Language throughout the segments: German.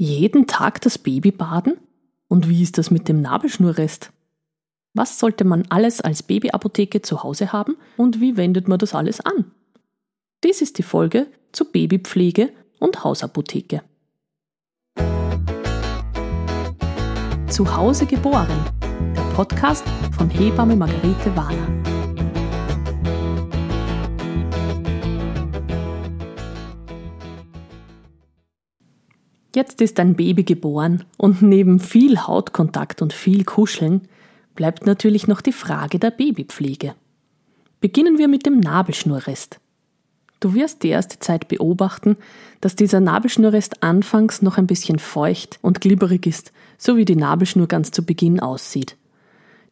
Jeden Tag das Baby baden? Und wie ist das mit dem Nabelschnurrest? Was sollte man alles als Babyapotheke zu Hause haben und wie wendet man das alles an? Dies ist die Folge zu Babypflege und Hausapotheke. Zu Hause geboren. Der Podcast von Hebamme Margarete Wahler. Jetzt ist ein Baby geboren und neben viel Hautkontakt und viel Kuscheln bleibt natürlich noch die Frage der Babypflege. Beginnen wir mit dem Nabelschnurrest. Du wirst die erste Zeit beobachten, dass dieser Nabelschnurrest anfangs noch ein bisschen feucht und glibberig ist, so wie die Nabelschnur ganz zu Beginn aussieht.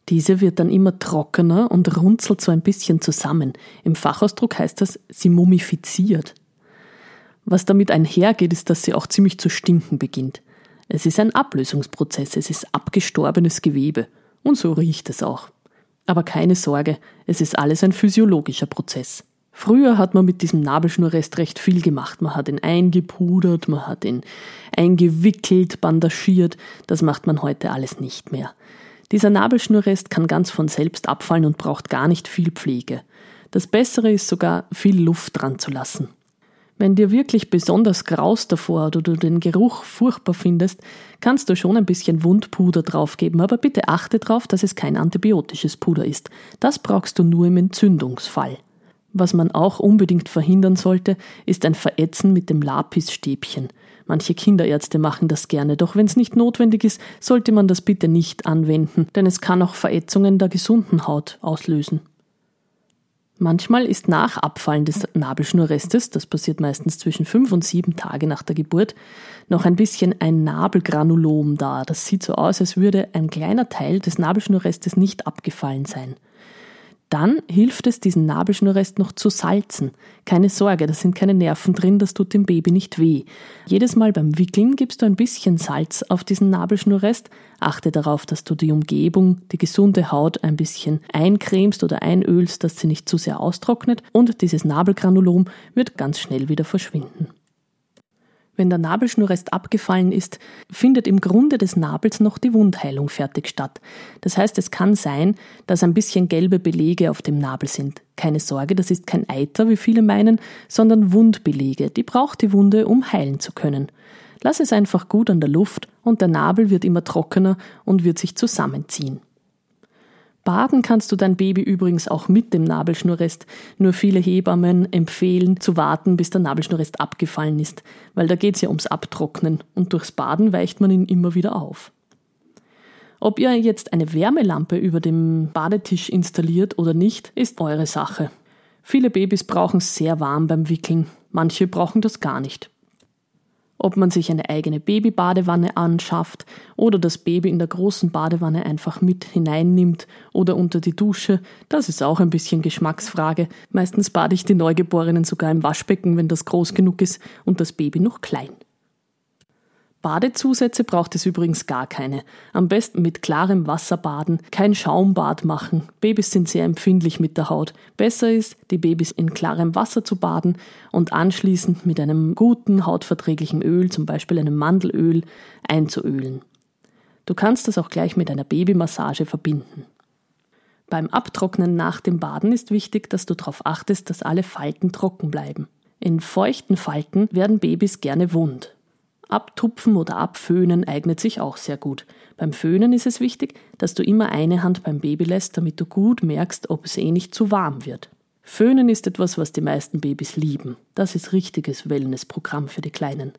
Diese wird dann immer trockener und runzelt so ein bisschen zusammen. Im Fachausdruck heißt das, sie mumifiziert. Was damit einhergeht, ist, dass sie auch ziemlich zu stinken beginnt. Es ist ein Ablösungsprozess, es ist abgestorbenes Gewebe. Und so riecht es auch. Aber keine Sorge, es ist alles ein physiologischer Prozess. Früher hat man mit diesem Nabelschnurrest recht viel gemacht. Man hat ihn eingepudert, man hat ihn eingewickelt, bandagiert. Das macht man heute alles nicht mehr. Dieser Nabelschnurrest kann ganz von selbst abfallen und braucht gar nicht viel Pflege. Das Bessere ist sogar, viel Luft dran zu lassen. Wenn dir wirklich besonders graust davor oder du den Geruch furchtbar findest, kannst du schon ein bisschen Wundpuder draufgeben, aber bitte achte darauf, dass es kein antibiotisches Puder ist. Das brauchst du nur im Entzündungsfall. Was man auch unbedingt verhindern sollte, ist ein Verätzen mit dem Lapisstäbchen. Manche Kinderärzte machen das gerne, doch wenn es nicht notwendig ist, sollte man das bitte nicht anwenden, denn es kann auch Verätzungen der gesunden Haut auslösen. Manchmal ist nach Abfallen des Nabelschnurrestes, das passiert meistens zwischen fünf und sieben Tage nach der Geburt, noch ein bisschen ein Nabelgranulom da. Das sieht so aus, als würde ein kleiner Teil des Nabelschnurrestes nicht abgefallen sein. Dann hilft es, diesen Nabelschnurrest noch zu salzen. Keine Sorge, da sind keine Nerven drin, das tut dem Baby nicht weh. Jedes Mal beim Wickeln gibst du ein bisschen Salz auf diesen Nabelschnurrest. Achte darauf, dass du die Umgebung, die gesunde Haut ein bisschen eincremst oder einölst, dass sie nicht zu sehr austrocknet und dieses Nabelgranulom wird ganz schnell wieder verschwinden. Wenn der Nabelschnurrest abgefallen ist, findet im Grunde des Nabels noch die Wundheilung fertig statt. Das heißt, es kann sein, dass ein bisschen gelbe Belege auf dem Nabel sind. Keine Sorge, das ist kein Eiter, wie viele meinen, sondern Wundbelege. Die braucht die Wunde, um heilen zu können. Lass es einfach gut an der Luft und der Nabel wird immer trockener und wird sich zusammenziehen. Baden kannst du dein Baby übrigens auch mit dem Nabelschnurrest. Nur viele Hebammen empfehlen zu warten, bis der Nabelschnurrest abgefallen ist, weil da geht es ja ums Abtrocknen und durchs Baden weicht man ihn immer wieder auf. Ob ihr jetzt eine Wärmelampe über dem Badetisch installiert oder nicht, ist eure Sache. Viele Babys brauchen sehr warm beim Wickeln, manche brauchen das gar nicht ob man sich eine eigene Babybadewanne anschafft oder das Baby in der großen Badewanne einfach mit hineinnimmt oder unter die Dusche, das ist auch ein bisschen Geschmacksfrage. Meistens bade ich die Neugeborenen sogar im Waschbecken, wenn das groß genug ist und das Baby noch klein. Badezusätze braucht es übrigens gar keine. Am besten mit klarem Wasser baden, kein Schaumbad machen. Babys sind sehr empfindlich mit der Haut. Besser ist, die Babys in klarem Wasser zu baden und anschließend mit einem guten hautverträglichen Öl, zum Beispiel einem Mandelöl, einzuölen. Du kannst das auch gleich mit einer Babymassage verbinden. Beim Abtrocknen nach dem Baden ist wichtig, dass du darauf achtest, dass alle Falten trocken bleiben. In feuchten Falten werden Babys gerne wund. Abtupfen oder abföhnen eignet sich auch sehr gut. Beim Föhnen ist es wichtig, dass du immer eine Hand beim Baby lässt, damit du gut merkst, ob es eh nicht zu warm wird. Föhnen ist etwas, was die meisten Babys lieben. Das ist richtiges Wellnessprogramm für die Kleinen.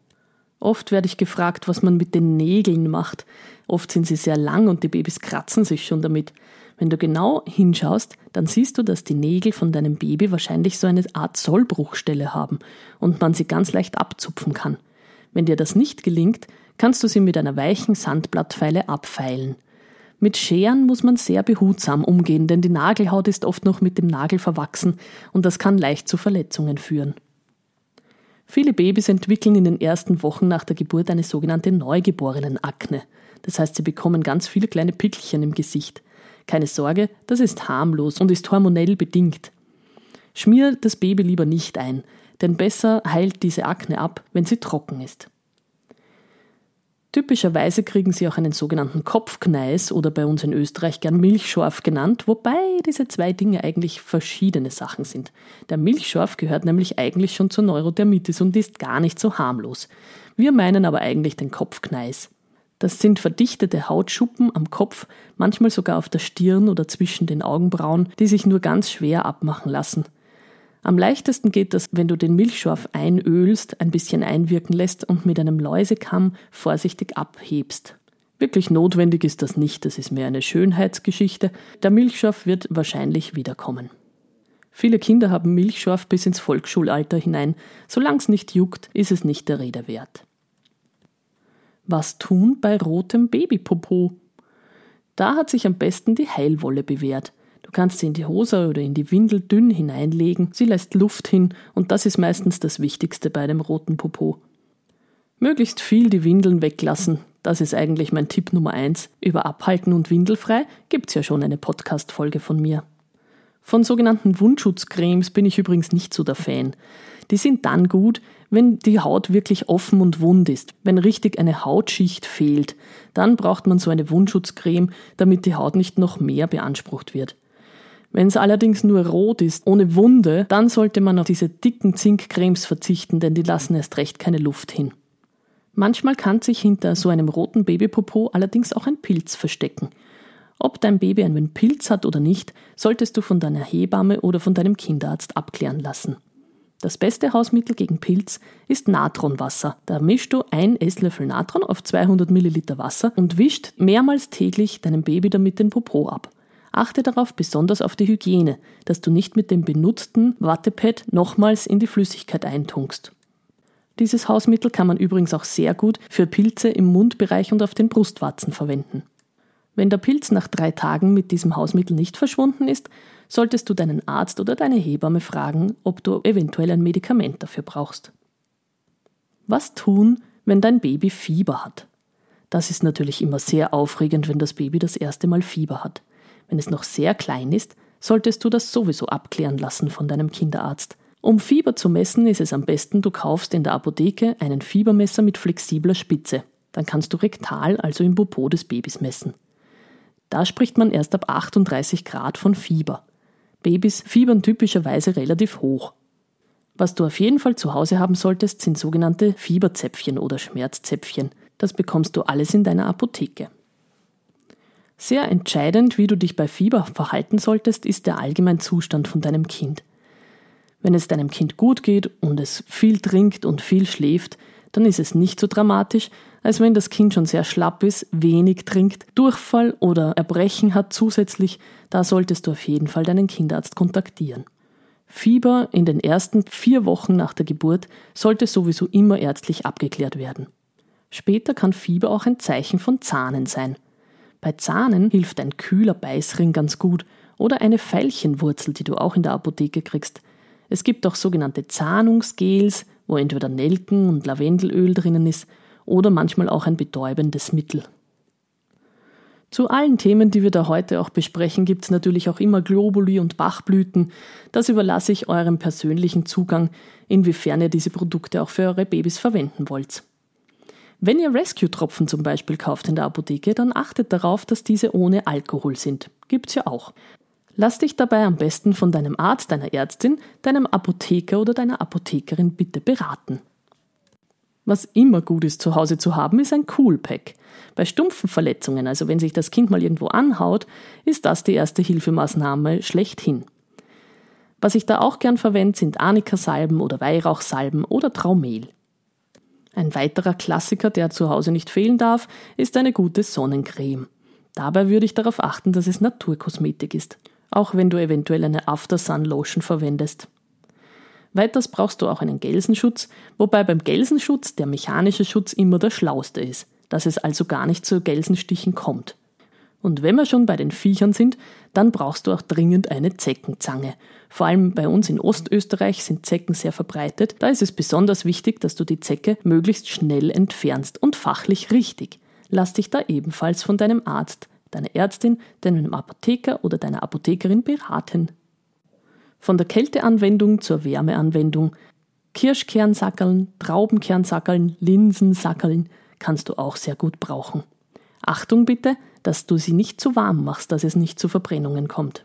Oft werde ich gefragt, was man mit den Nägeln macht. Oft sind sie sehr lang und die Babys kratzen sich schon damit. Wenn du genau hinschaust, dann siehst du, dass die Nägel von deinem Baby wahrscheinlich so eine Art Sollbruchstelle haben und man sie ganz leicht abzupfen kann. Wenn dir das nicht gelingt, kannst du sie mit einer weichen Sandblattfeile abfeilen. Mit Scheren muss man sehr behutsam umgehen, denn die Nagelhaut ist oft noch mit dem Nagel verwachsen und das kann leicht zu Verletzungen führen. Viele Babys entwickeln in den ersten Wochen nach der Geburt eine sogenannte Neugeborenenakne. Das heißt, sie bekommen ganz viele kleine Pickelchen im Gesicht. Keine Sorge, das ist harmlos und ist hormonell bedingt. Schmier das Baby lieber nicht ein denn besser heilt diese Akne ab, wenn sie trocken ist. Typischerweise kriegen sie auch einen sogenannten Kopfkneis oder bei uns in Österreich gern Milchschorf genannt, wobei diese zwei Dinge eigentlich verschiedene Sachen sind. Der Milchschorf gehört nämlich eigentlich schon zur Neurodermitis und ist gar nicht so harmlos. Wir meinen aber eigentlich den Kopfkneis. Das sind verdichtete Hautschuppen am Kopf, manchmal sogar auf der Stirn oder zwischen den Augenbrauen, die sich nur ganz schwer abmachen lassen. Am leichtesten geht das, wenn du den Milchschorf einölst, ein bisschen einwirken lässt und mit einem Läusekamm vorsichtig abhebst. Wirklich notwendig ist das nicht, das ist mehr eine Schönheitsgeschichte. Der Milchschorf wird wahrscheinlich wiederkommen. Viele Kinder haben Milchschorf bis ins Volksschulalter hinein. Solange es nicht juckt, ist es nicht der Rede wert. Was tun bei rotem Babypopo? Da hat sich am besten die Heilwolle bewährt. Du kannst sie in die Hose oder in die Windel dünn hineinlegen, sie lässt Luft hin und das ist meistens das Wichtigste bei dem roten Popo. Möglichst viel die Windeln weglassen, das ist eigentlich mein Tipp Nummer eins. Über Abhalten und Windelfrei gibt's ja schon eine Podcast-Folge von mir. Von sogenannten Wundschutzcremes bin ich übrigens nicht so der Fan. Die sind dann gut, wenn die Haut wirklich offen und wund ist, wenn richtig eine Hautschicht fehlt. Dann braucht man so eine Wundschutzcreme, damit die Haut nicht noch mehr beansprucht wird. Wenn es allerdings nur rot ist, ohne Wunde, dann sollte man auf diese dicken Zinkcremes verzichten, denn die lassen erst recht keine Luft hin. Manchmal kann sich hinter so einem roten Babypopo allerdings auch ein Pilz verstecken. Ob dein Baby einen Pilz hat oder nicht, solltest du von deiner Hebamme oder von deinem Kinderarzt abklären lassen. Das beste Hausmittel gegen Pilz ist Natronwasser. Da mischst du ein Esslöffel Natron auf 200 Milliliter Wasser und wischt mehrmals täglich deinem Baby damit den Popo ab. Achte darauf besonders auf die Hygiene, dass du nicht mit dem benutzten Wattepad nochmals in die Flüssigkeit eintunkst. Dieses Hausmittel kann man übrigens auch sehr gut für Pilze im Mundbereich und auf den Brustwarzen verwenden. Wenn der Pilz nach drei Tagen mit diesem Hausmittel nicht verschwunden ist, solltest du deinen Arzt oder deine Hebamme fragen, ob du eventuell ein Medikament dafür brauchst. Was tun, wenn dein Baby Fieber hat? Das ist natürlich immer sehr aufregend, wenn das Baby das erste Mal Fieber hat. Wenn es noch sehr klein ist, solltest du das sowieso abklären lassen von deinem Kinderarzt. Um Fieber zu messen, ist es am besten, du kaufst in der Apotheke einen Fiebermesser mit flexibler Spitze. Dann kannst du rektal, also im Popo des Babys messen. Da spricht man erst ab 38 Grad von Fieber. Babys fiebern typischerweise relativ hoch. Was du auf jeden Fall zu Hause haben solltest, sind sogenannte Fieberzäpfchen oder Schmerzzäpfchen. Das bekommst du alles in deiner Apotheke. Sehr entscheidend, wie du dich bei Fieber verhalten solltest, ist der Allgemeinzustand von deinem Kind. Wenn es deinem Kind gut geht und es viel trinkt und viel schläft, dann ist es nicht so dramatisch, als wenn das Kind schon sehr schlapp ist, wenig trinkt, Durchfall oder Erbrechen hat zusätzlich, da solltest du auf jeden Fall deinen Kinderarzt kontaktieren. Fieber in den ersten vier Wochen nach der Geburt sollte sowieso immer ärztlich abgeklärt werden. Später kann Fieber auch ein Zeichen von Zahnen sein. Bei Zahnen hilft ein kühler Beißring ganz gut oder eine Veilchenwurzel, die du auch in der Apotheke kriegst. Es gibt auch sogenannte Zahnungsgels, wo entweder Nelken und Lavendelöl drinnen ist oder manchmal auch ein betäubendes Mittel. Zu allen Themen, die wir da heute auch besprechen, gibt es natürlich auch immer Globuli und Bachblüten. Das überlasse ich eurem persönlichen Zugang, inwiefern ihr diese Produkte auch für eure Babys verwenden wollt. Wenn ihr Rescue-Tropfen zum Beispiel kauft in der Apotheke, dann achtet darauf, dass diese ohne Alkohol sind. Gibt's ja auch. Lass dich dabei am besten von deinem Arzt, deiner Ärztin, deinem Apotheker oder deiner Apothekerin bitte beraten. Was immer gut ist zu Hause zu haben, ist ein Coolpack. Bei stumpfen Verletzungen, also wenn sich das Kind mal irgendwo anhaut, ist das die erste Hilfemaßnahme schlechthin. Was ich da auch gern verwende, sind Arnika-Salben oder Weihrauchsalben oder Traumehl. Ein weiterer Klassiker, der zu Hause nicht fehlen darf, ist eine gute Sonnencreme. Dabei würde ich darauf achten, dass es Naturkosmetik ist, auch wenn du eventuell eine After-Sun Lotion verwendest. Weiters brauchst du auch einen Gelsenschutz, wobei beim Gelsenschutz der mechanische Schutz immer der schlauste ist, dass es also gar nicht zu Gelsenstichen kommt. Und wenn wir schon bei den Viechern sind, dann brauchst du auch dringend eine Zeckenzange. Vor allem bei uns in Ostösterreich sind Zecken sehr verbreitet. Da ist es besonders wichtig, dass du die Zecke möglichst schnell entfernst und fachlich richtig. Lass dich da ebenfalls von deinem Arzt, deiner Ärztin, deinem Apotheker oder deiner Apothekerin beraten. Von der Kälteanwendung zur Wärmeanwendung. Kirschkernsackeln, Traubenkernsackeln, Linsensackeln, kannst du auch sehr gut brauchen. Achtung bitte, dass du sie nicht zu warm machst, dass es nicht zu Verbrennungen kommt.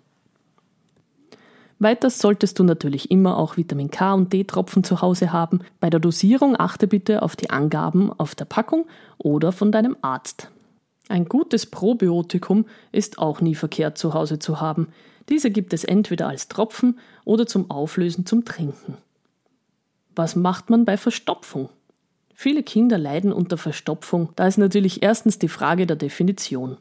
Weiters solltest du natürlich immer auch Vitamin K und D-Tropfen zu Hause haben. Bei der Dosierung achte bitte auf die Angaben auf der Packung oder von deinem Arzt. Ein gutes Probiotikum ist auch nie verkehrt zu Hause zu haben. Diese gibt es entweder als Tropfen oder zum Auflösen zum Trinken. Was macht man bei Verstopfung? Viele Kinder leiden unter Verstopfung. Da ist natürlich erstens die Frage der Definition.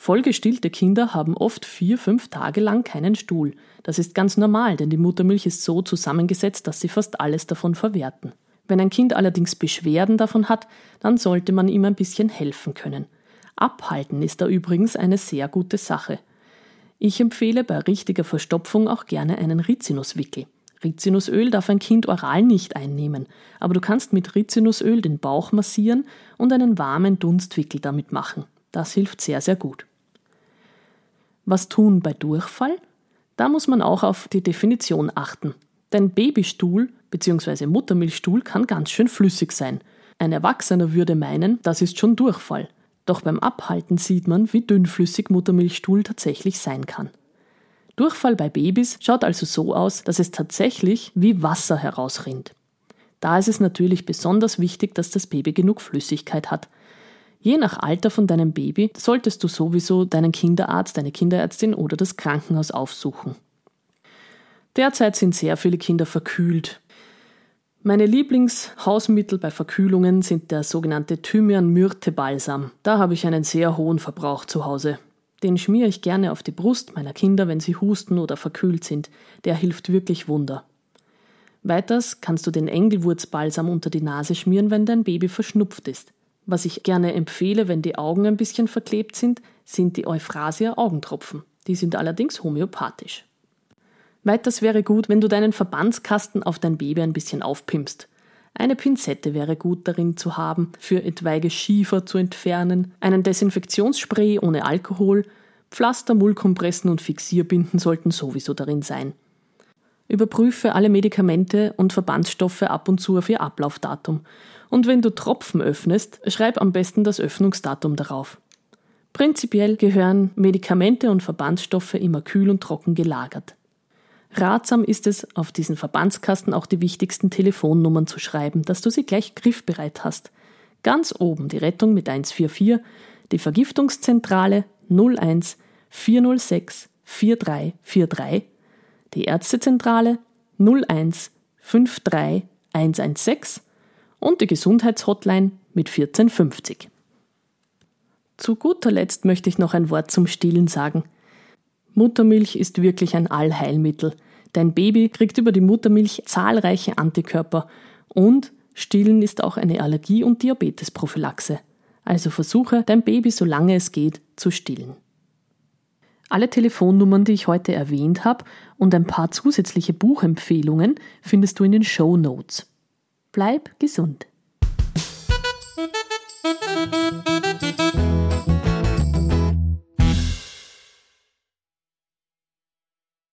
Vollgestillte Kinder haben oft vier, fünf Tage lang keinen Stuhl. Das ist ganz normal, denn die Muttermilch ist so zusammengesetzt, dass sie fast alles davon verwerten. Wenn ein Kind allerdings Beschwerden davon hat, dann sollte man ihm ein bisschen helfen können. Abhalten ist da übrigens eine sehr gute Sache. Ich empfehle bei richtiger Verstopfung auch gerne einen Rizinuswickel. Rizinusöl darf ein Kind oral nicht einnehmen, aber du kannst mit Rizinusöl den Bauch massieren und einen warmen Dunstwickel damit machen. Das hilft sehr, sehr gut. Was tun bei Durchfall? Da muss man auch auf die Definition achten. Denn Babystuhl bzw. Muttermilchstuhl kann ganz schön flüssig sein. Ein Erwachsener würde meinen, das ist schon Durchfall. Doch beim Abhalten sieht man, wie dünnflüssig Muttermilchstuhl tatsächlich sein kann. Durchfall bei Babys schaut also so aus, dass es tatsächlich wie Wasser herausrinnt. Da ist es natürlich besonders wichtig, dass das Baby genug Flüssigkeit hat, Je nach Alter von deinem Baby solltest du sowieso deinen Kinderarzt, deine Kinderärztin oder das Krankenhaus aufsuchen. Derzeit sind sehr viele Kinder verkühlt. Meine Lieblingshausmittel bei Verkühlungen sind der sogenannte Thymian-Myrte-Balsam. Da habe ich einen sehr hohen Verbrauch zu Hause. Den schmiere ich gerne auf die Brust meiner Kinder, wenn sie husten oder verkühlt sind. Der hilft wirklich Wunder. Weiters kannst du den Engelwurzbalsam unter die Nase schmieren, wenn dein Baby verschnupft ist. Was ich gerne empfehle, wenn die Augen ein bisschen verklebt sind, sind die Euphrasia Augentropfen. Die sind allerdings homöopathisch. Weiters wäre gut, wenn du deinen Verbandskasten auf dein Baby ein bisschen aufpimpst. Eine Pinzette wäre gut darin zu haben, für etwaige Schiefer zu entfernen, einen Desinfektionsspray ohne Alkohol, Pflaster, Mullkompressen und Fixierbinden sollten sowieso darin sein. Überprüfe alle Medikamente und Verbandsstoffe ab und zu auf ihr Ablaufdatum und wenn du Tropfen öffnest, schreib am besten das Öffnungsdatum darauf. Prinzipiell gehören Medikamente und Verbandsstoffe immer kühl und trocken gelagert. Ratsam ist es, auf diesen Verbandskasten auch die wichtigsten Telefonnummern zu schreiben, dass du sie gleich griffbereit hast. Ganz oben die Rettung mit 144, die Vergiftungszentrale 01 406 4343, die Ärztezentrale 01 53 116 und die Gesundheitshotline mit 1450. Zu guter Letzt möchte ich noch ein Wort zum Stillen sagen. Muttermilch ist wirklich ein Allheilmittel. Dein Baby kriegt über die Muttermilch zahlreiche Antikörper und Stillen ist auch eine Allergie- und Diabetesprophylaxe. Also versuche, dein Baby solange es geht zu stillen. Alle Telefonnummern, die ich heute erwähnt habe und ein paar zusätzliche Buchempfehlungen findest du in den Show Notes. Bleib gesund.